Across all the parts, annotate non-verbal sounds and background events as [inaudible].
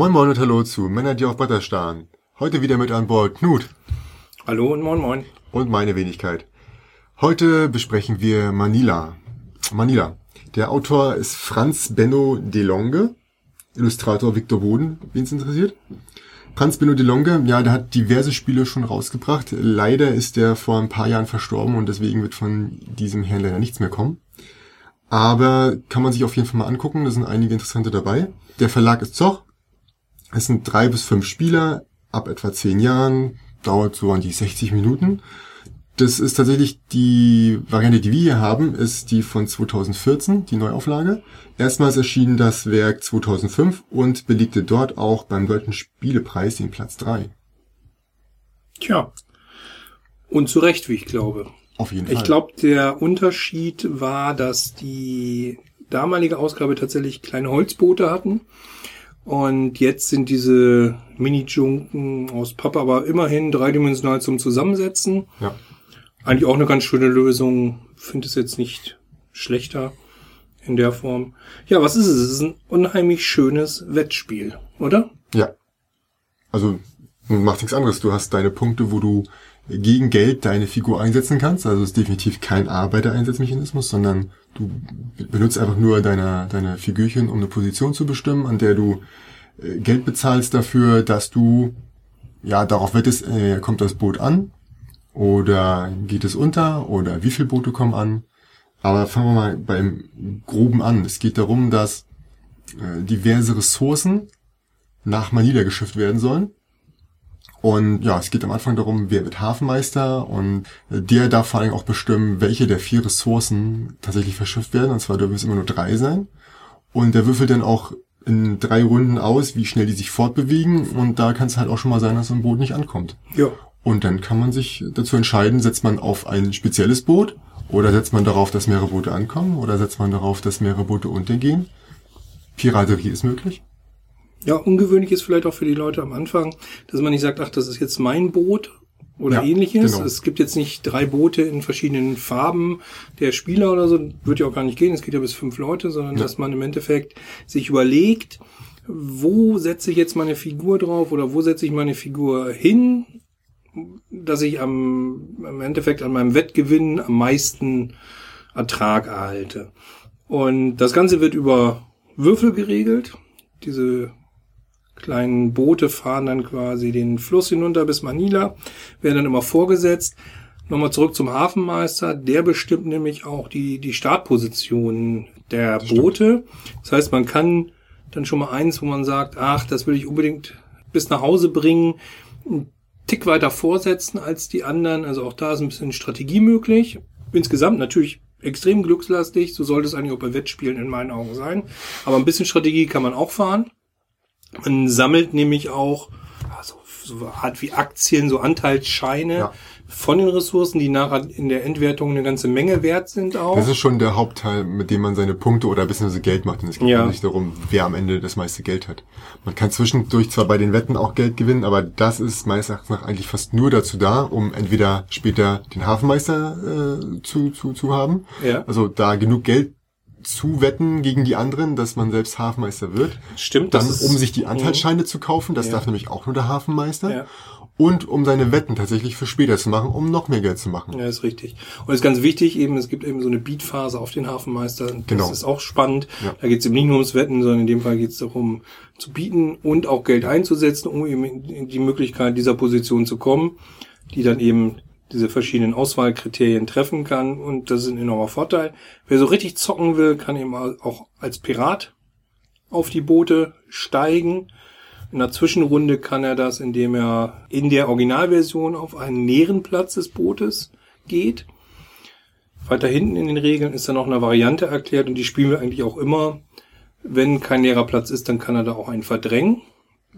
Moin Moin und Hallo zu Männer, die auf Butter starren. Heute wieder mit an Bord Knut Hallo und moin moin. und meine Wenigkeit. Heute besprechen wir Manila. Manila. Der Autor ist Franz Benno Delonge, Illustrator Victor Boden, wen es interessiert. Franz Benno Delonge, ja, der hat diverse Spiele schon rausgebracht. Leider ist er vor ein paar Jahren verstorben und deswegen wird von diesem Herrn leider nichts mehr kommen. Aber kann man sich auf jeden Fall mal angucken, da sind einige interessante dabei. Der Verlag ist Zoch. Es sind drei bis fünf Spieler ab etwa zehn Jahren, dauert so an die 60 Minuten. Das ist tatsächlich die Variante, die wir hier haben, ist die von 2014, die Neuauflage. Erstmals erschien das Werk 2005 und belegte dort auch beim Deutschen Spielepreis den Platz drei. Tja. Und zu Recht, wie ich glaube. Auf jeden Fall. Ich glaube, der Unterschied war, dass die damalige Ausgabe tatsächlich kleine Holzboote hatten. Und jetzt sind diese Mini-Junken aus Pappe aber immerhin dreidimensional zum Zusammensetzen. Ja. Eigentlich auch eine ganz schöne Lösung. Finde es jetzt nicht schlechter in der Form. Ja, was ist es? Es ist ein unheimlich schönes Wettspiel, oder? Ja. Also, du machst nichts anderes. Du hast deine Punkte, wo du gegen Geld deine Figur einsetzen kannst. Also es ist definitiv kein Arbeitereinsatzmechanismus, sondern du benutzt einfach nur deine, deine Figürchen, um eine Position zu bestimmen, an der du äh, Geld bezahlst dafür, dass du ja darauf wettest, äh, kommt das Boot an oder geht es unter oder wie viele Boote kommen an. Aber fangen wir mal beim Groben an. Es geht darum, dass äh, diverse Ressourcen nach Manila geschifft werden sollen. Und ja, es geht am Anfang darum, wer wird Hafenmeister und der darf vor allem auch bestimmen, welche der vier Ressourcen tatsächlich verschifft werden. Und zwar dürfen es immer nur drei sein. Und der würfelt dann auch in drei Runden aus, wie schnell die sich fortbewegen. Und da kann es halt auch schon mal sein, dass so ein Boot nicht ankommt. Ja. Und dann kann man sich dazu entscheiden, setzt man auf ein spezielles Boot oder setzt man darauf, dass mehrere Boote ankommen oder setzt man darauf, dass mehrere Boote untergehen. Piraterie ist möglich. Ja, ungewöhnlich ist vielleicht auch für die Leute am Anfang, dass man nicht sagt, ach, das ist jetzt mein Boot oder Ja, ähnliches. genau. Es gibt jetzt nicht drei Boote in verschiedenen Farben der Spieler oder so. Wird ja auch gar nicht gehen. Es geht ja bis fünf Leute, sondern Ja. dass man im Endeffekt sich überlegt, wo setze ich jetzt meine Figur drauf oder wo setze ich meine Figur hin, dass ich am, im Endeffekt an meinem Wettgewinn am meisten Ertrag erhalte. Und das Ganze wird über Würfel geregelt. Diese kleinen Boote fahren dann quasi den Fluss hinunter bis Manila, werden dann immer vorgesetzt. Nochmal zurück zum Hafenmeister. Der bestimmt nämlich auch die, die Startpositionen der stimmt. Boote. Das heißt, man kann dann schon mal eins, wo man sagt, ach, das will ich unbedingt bis nach Hause bringen, einen Tick weiter vorsetzen als die anderen. Also auch da ist ein bisschen Strategie möglich. Insgesamt natürlich extrem glückslastig. So sollte es eigentlich auch bei Wettspielen in meinen Augen sein. Aber ein bisschen Strategie kann man auch fahren. Man sammelt nämlich auch also so Art wie Aktien, so Anteilsscheine Ja. von den Ressourcen, die nachher in der Endwertung eine ganze Menge wert sind auch. Das ist schon der Hauptteil, mit dem man seine Punkte oder beziehungsweise Geld macht. Und es geht Ja. nicht darum, wer am Ende das meiste Geld hat. Man kann zwischendurch zwar bei den Wetten auch Geld gewinnen, aber das ist meines Erachtens nach eigentlich fast nur dazu da, um entweder später den Hafenmeister äh, zu, zu, zu haben. Ja. Also da genug Geld zu wetten gegen die anderen, dass man selbst Hafenmeister wird. Stimmt, Dann, das ist- um sich die Anteilsscheine zu kaufen, das Ja. darf nämlich auch nur der Hafenmeister. Ja. Und um seine Wetten tatsächlich für später zu machen, um noch mehr Geld zu machen. Ja, ist richtig. Und ist ganz wichtig, eben, es gibt eben so eine Beatphase auf den Hafenmeister. Das Genau. ist auch spannend. Ja. Da geht es eben nicht nur ums Wetten, sondern in dem Fall geht es darum, zu bieten und auch Geld einzusetzen, um eben in die Möglichkeit dieser Position zu kommen, die dann eben diese verschiedenen Auswahlkriterien treffen kann. Und das ist ein enormer Vorteil. Wer so richtig zocken will, kann eben auch als Pirat auf die Boote steigen. In der Zwischenrunde kann er das, indem er in der Originalversion auf einen näheren Platz des Bootes geht. Weiter hinten in den Regeln ist dann noch eine Variante erklärt und die spielen wir eigentlich auch immer. Wenn kein leerer Platz ist, dann kann er da auch einen verdrängen.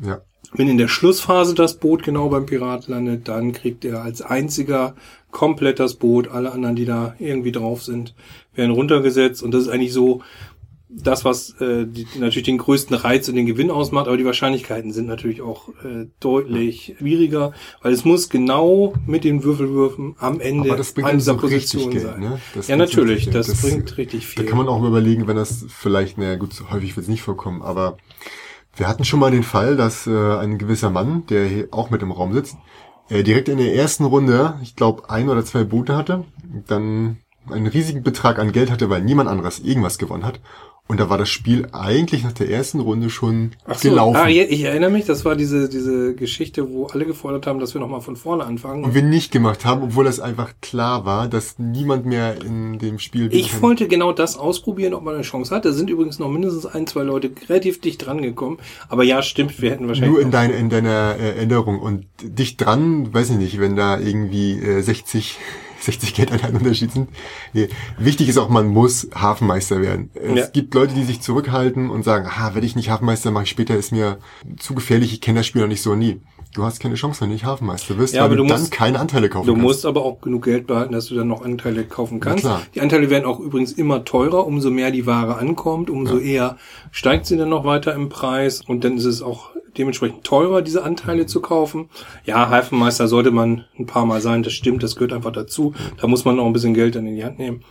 Ja. Wenn in der Schlussphase das Boot genau beim Pirat landet, dann kriegt er als einziger komplett das Boot. Alle anderen, die da irgendwie drauf sind, werden runtergesetzt. Und das ist eigentlich so das, was äh, die, natürlich den größten Reiz und den Gewinn ausmacht. Aber die Wahrscheinlichkeiten sind natürlich auch äh, deutlich schwieriger, weil es muss genau mit den Würfelwürfen am Ende Aber das bringt an dieser so Position Geld, sein. ne? Ja, natürlich. Das. Das- bringt richtig viel. Da kann man auch mal überlegen, wenn das vielleicht, naja gut, häufig wird es nicht vorkommen, aber Wir hatten schon mal den Fall, dass äh, ein gewisser Mann, der hier auch mit im Raum sitzt, äh, direkt in der ersten Runde, ich glaube, ein oder zwei Boote hatte, dann einen riesigen Betrag an Geld hatte, weil niemand anderes irgendwas gewonnen hat. Und da war das Spiel eigentlich nach der ersten Runde schon Ach so. gelaufen. Ah, ich erinnere mich, das war diese, diese Geschichte, wo alle gefordert haben, dass wir nochmal von vorne anfangen. Und wir nicht gemacht haben, obwohl es einfach klar war, dass niemand mehr in dem Spiel Ich kann. wollte genau das ausprobieren, ob man eine Chance hat. Da sind übrigens noch mindestens ein, zwei Leute relativ dicht dran gekommen. Aber ja, stimmt, wir hätten wahrscheinlich. Nur in, dein, in deiner äh, Erinnerung und dicht dran, weiß ich nicht, wenn da irgendwie äh, 60, 60 Geldeinheiten Unterschied sind. Nee. Wichtig ist auch, man muss Hafenmeister werden. Es Ja. gibt Leute, die sich zurückhalten und sagen, ah, werde ich nicht Hafenmeister, mache ich später, ist mir zu gefährlich, ich kenne das Spiel noch nicht so nie. Du hast keine Chance, wenn du nicht Hafenmeister wirst, Ja, weil aber du, du dann musst- keine Anteile kaufen Du kannst. musst aber auch genug Geld behalten, dass du dann noch Anteile kaufen kannst. Die Anteile werden auch übrigens immer teurer, umso mehr die Ware ankommt, umso eher steigt sie dann noch weiter im Preis und dann ist es auch dementsprechend teurer, diese Anteile zu kaufen. Ja, Hafenmeister sollte man ein paar Mal sein, das stimmt, das gehört einfach dazu. Da muss man noch ein bisschen Geld dann in die Hand nehmen.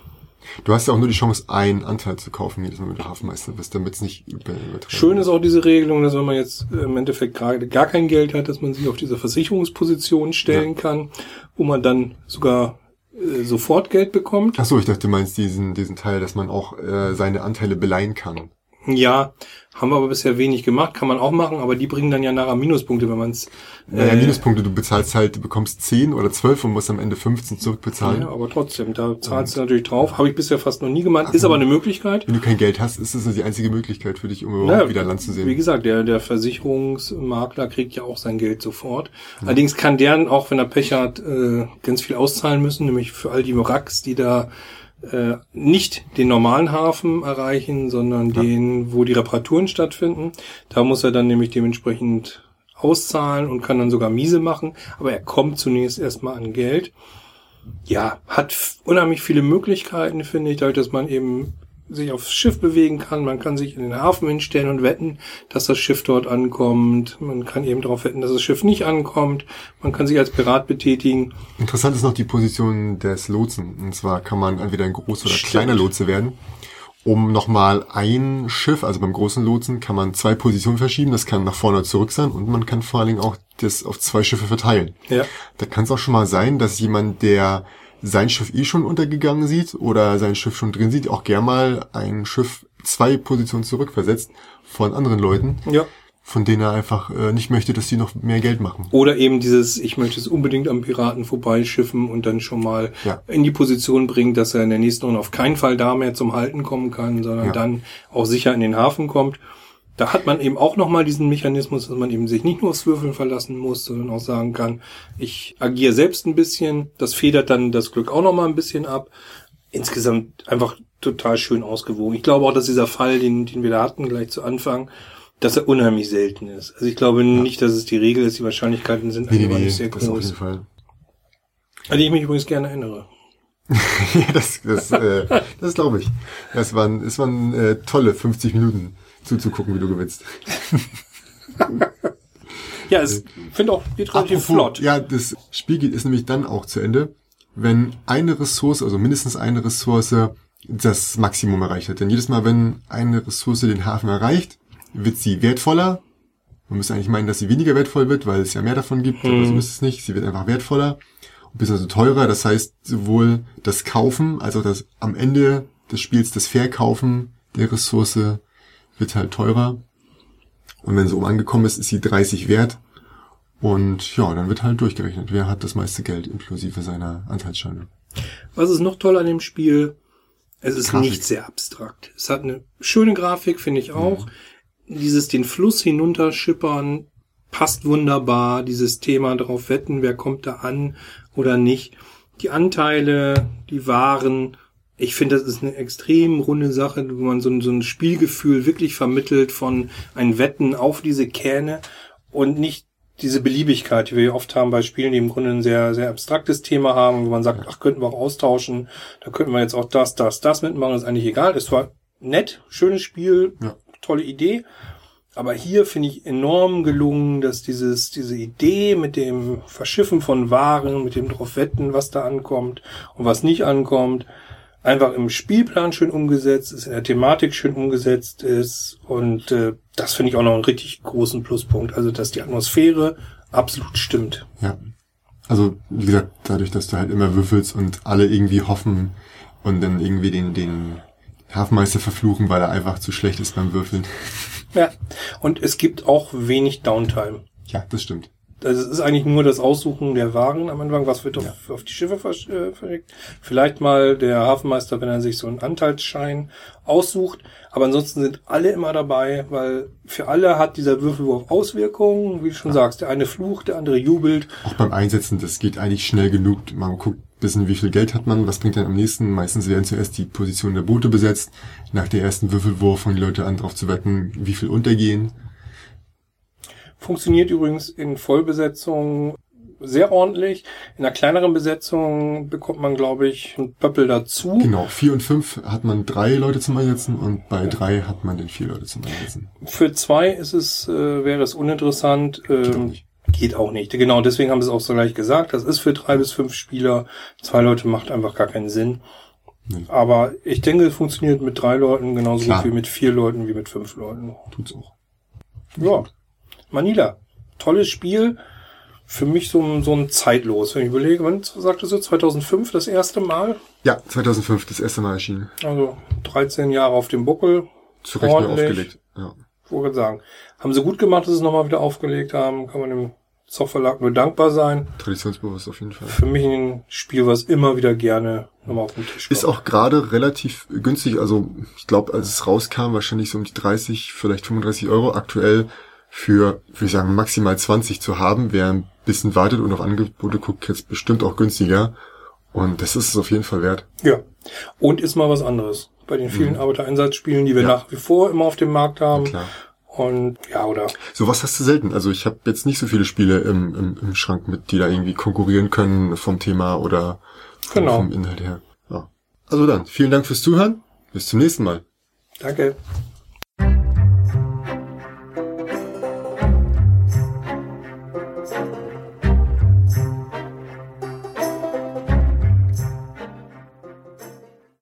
Du hast ja auch nur die Chance, einen Anteil zu kaufen, jedes Mal, wenn du Hafenmeister bist, damit es nicht über- übertrieben Schön ist auch diese Regelung, dass wenn man jetzt äh, im Endeffekt gerade gar kein Geld hat, dass man sich auf diese Versicherungsposition stellen kann, wo man dann sogar äh, sofort Geld bekommt. Ach so, ich dachte, du meinst diesen, diesen Teil, dass man auch äh, seine Anteile beleihen kann. Ja, haben wir aber bisher wenig gemacht, kann man auch machen, aber die bringen dann ja nachher Minuspunkte, wenn man es. Naja, Minuspunkte, du bezahlst halt, du bekommst 10 oder 12 und musst am Ende 15 zurückbezahlen. Ja, aber trotzdem, da zahlst du natürlich drauf. Habe ich bisher fast noch nie gemacht, ist aber eine Möglichkeit. Wenn du kein Geld hast, ist das die einzige Möglichkeit für dich, um überhaupt Naja, wieder Land zu Wie sehen. gesagt, der, der Versicherungsmakler kriegt ja auch sein Geld sofort. Allerdings kann der, auch wenn er Pech hat, äh, ganz viel auszahlen müssen, nämlich für all die Wracks, die da äh, nicht den normalen Hafen erreichen, sondern den, wo die Reparaturen stattfinden. Da muss er dann nämlich dementsprechend auszahlen und kann dann sogar miese machen, aber er kommt zunächst erstmal an Geld. Ja, hat unheimlich viele Möglichkeiten, finde ich, dadurch, dass man eben sich aufs Schiff bewegen kann. Man kann sich in den Hafen hinstellen und wetten, dass das Schiff dort ankommt. Man kann eben darauf wetten, dass das Schiff nicht ankommt. Man kann sich als Pirat betätigen. Interessant ist noch die Position des Lotsen. Und zwar kann man entweder ein großer oder Stimmt. kleiner Lotse werden. Um nochmal ein Schiff, also beim großen Lotsen, kann man zwei Positionen verschieben. Das kann nach vorne oder zurück sein und man kann vor allen Dingen auch das auf zwei Schiffe verteilen. Ja. Da kann es auch schon mal sein, dass jemand, der sein Schiff eh schon untergegangen sieht oder sein Schiff schon drin sieht, auch gern mal ein Schiff zwei Positionen zurückversetzt von anderen Leuten, Ja. von denen er einfach äh, nicht möchte, dass die noch mehr Geld machen. Oder eben dieses, ich möchte es unbedingt am Piraten vorbeischiffen und dann schon mal Ja. in die Position bringen, dass er in der nächsten Runde auf keinen Fall da mehr zum Halten kommen kann, sondern Ja. dann auch sicher in den Hafen kommt. Da hat man eben auch nochmal diesen Mechanismus, dass man eben sich nicht nur aufs Würfeln verlassen muss, sondern auch sagen kann, ich agiere selbst ein bisschen. Das federt dann das Glück auch nochmal ein bisschen ab. Insgesamt einfach total schön ausgewogen. Ich glaube auch, dass dieser Fall, den, den wir da hatten, gleich zu Anfang, dass er unheimlich selten ist. Also ich glaube nicht, dass es die Regel ist. Die Wahrscheinlichkeiten sind Nee, einfach nee, nicht sehr das auf jeden groß. Fall. An die ich mich übrigens gerne erinnere. [laughs] ja, das, das, äh, das glaube ich. Das waren, es waren äh, tolle 50 Minuten zuzugucken, wie du gewinnst. Ja, es finde auch geht relativ flott. Ja, das Spiel geht ist nämlich dann auch zu Ende, wenn eine Ressource, also mindestens eine Ressource, das Maximum erreicht hat. Denn jedes Mal, wenn eine Ressource den Hafen erreicht, wird sie wertvoller. Man müsste eigentlich meinen, dass sie weniger wertvoll wird, weil es ja mehr davon gibt, aber so ist es nicht. Sie wird einfach wertvoller und bisschen also teurer. Das heißt, sowohl das Kaufen als auch das am Ende des Spiels das Verkaufen der Ressource wird halt teurer. Und wenn sie oben angekommen ist, ist sie 30 wert. Und ja, dann wird halt durchgerechnet, wer hat das meiste Geld inklusive seiner Anteilsscheine. Was ist noch toll an dem Spiel? Es ist Grafik. nicht sehr abstrakt. Es hat eine schöne Grafik, finde ich auch. Dieses den Fluss hinunterschippern passt wunderbar. Dieses Thema darauf wetten, wer kommt da an oder nicht. Die Anteile, die Waren. Ich finde, das ist eine extrem runde Sache, wo man so ein, so ein Spielgefühl wirklich vermittelt von ein Wetten auf diese Kähne und nicht diese Beliebigkeit, die wir oft haben bei Spielen, die im Grunde ein sehr, sehr abstraktes Thema haben, wo man sagt, ach, könnten wir auch austauschen, da könnten wir jetzt auch das, das, das mitmachen, ist eigentlich egal. Es war nett, schönes Spiel, Ja. tolle Idee. Aber hier finde ich enorm gelungen, dass dieses, diese Idee mit dem Verschiffen von Waren, mit dem drauf wetten, was da ankommt und was nicht ankommt, einfach im Spielplan schön umgesetzt ist, in der Thematik schön umgesetzt ist und äh, das finde ich auch noch einen richtig großen Pluspunkt. Also dass die Atmosphäre absolut stimmt. Ja. Also, wie gesagt, dadurch, dass du halt immer würfelst und alle irgendwie hoffen und dann irgendwie den, den Hafenmeister verfluchen, weil er einfach zu schlecht ist beim Würfeln. Ja. Und es gibt auch wenig Downtime. Ja, das stimmt. Das ist eigentlich nur das Aussuchen der Waren am Anfang, was wird auf, auf die Schiffe versch- äh, verlegt. Vielleicht mal der Hafenmeister, wenn er sich so einen Anteilsschein aussucht. Aber ansonsten sind alle immer dabei, weil für alle hat dieser Würfelwurf Auswirkungen. Wie du schon sagst, der eine flucht, der andere jubelt. Auch beim Einsetzen, das geht eigentlich schnell genug. Man guckt bisschen, wie viel Geld hat man, was bringt dann am nächsten. Meistens werden zuerst die Positionen der Boote besetzt. Nach der ersten Würfelwurf fangen die Leute an, darauf zu wetten, wie viel untergehen. Funktioniert übrigens in Vollbesetzung sehr ordentlich. In einer kleineren Besetzung bekommt man, glaube ich, einen Pöppel dazu. Genau, vier und fünf hat man drei Leute zum Einsetzen und bei drei hat man dann vier Leute zum Einsetzen. Für zwei ist es, äh, wäre es uninteressant. Ähm, Geht auch nicht. Geht auch nicht. Genau, deswegen haben sie es auch so gleich gesagt. Das ist für drei bis fünf Spieler. Zwei Leute macht einfach gar keinen Sinn. Nee. Aber ich denke, es funktioniert mit drei Leuten genauso Klar. gut wie mit vier Leuten, wie mit fünf Leuten. Tut's auch. Ja. Manila. Tolles Spiel. Für mich so, ein- so ein zeitlos. Wenn ich überlege, wann sagtest du 2005 das erste Mal? Ja, 2005 das erste Mal erschienen. Also 13 Jahre auf dem Buckel. Zu Recht Ordentlich. aufgelegt. Ja. Ich wollte sagen. Haben sie gut gemacht, dass sie es nochmal wieder aufgelegt haben. Kann man dem Zockverlag nur dankbar sein. Traditionsbewusst auf jeden Fall. Für mich ein Spiel, was immer wieder gerne nochmal auf den Tisch kommt. Ist auch gerade relativ günstig. Also ich glaube, als es rauskam, wahrscheinlich so um die 30, vielleicht 35 Euro. Aktuell für, würde ich sagen, maximal 20 zu haben. Wer ein bisschen wartet und auf Angebote guckt, jetzt bestimmt auch günstiger. Und das ist es auf jeden Fall wert. Ja. Und ist mal was anderes. Bei den vielen Arbeitereinsatzspielen, die wir Mhm. Ja. nach wie vor immer auf dem Markt haben. Klar. Und ja, oder Sowas hast du selten. Also ich habe jetzt nicht so viele Spiele im, im, im Schrank mit, die da irgendwie konkurrieren können vom Thema oder vom, Genau. vom Inhalt her. Ja. Also dann, vielen Dank fürs Zuhören. Bis zum nächsten Mal. danke.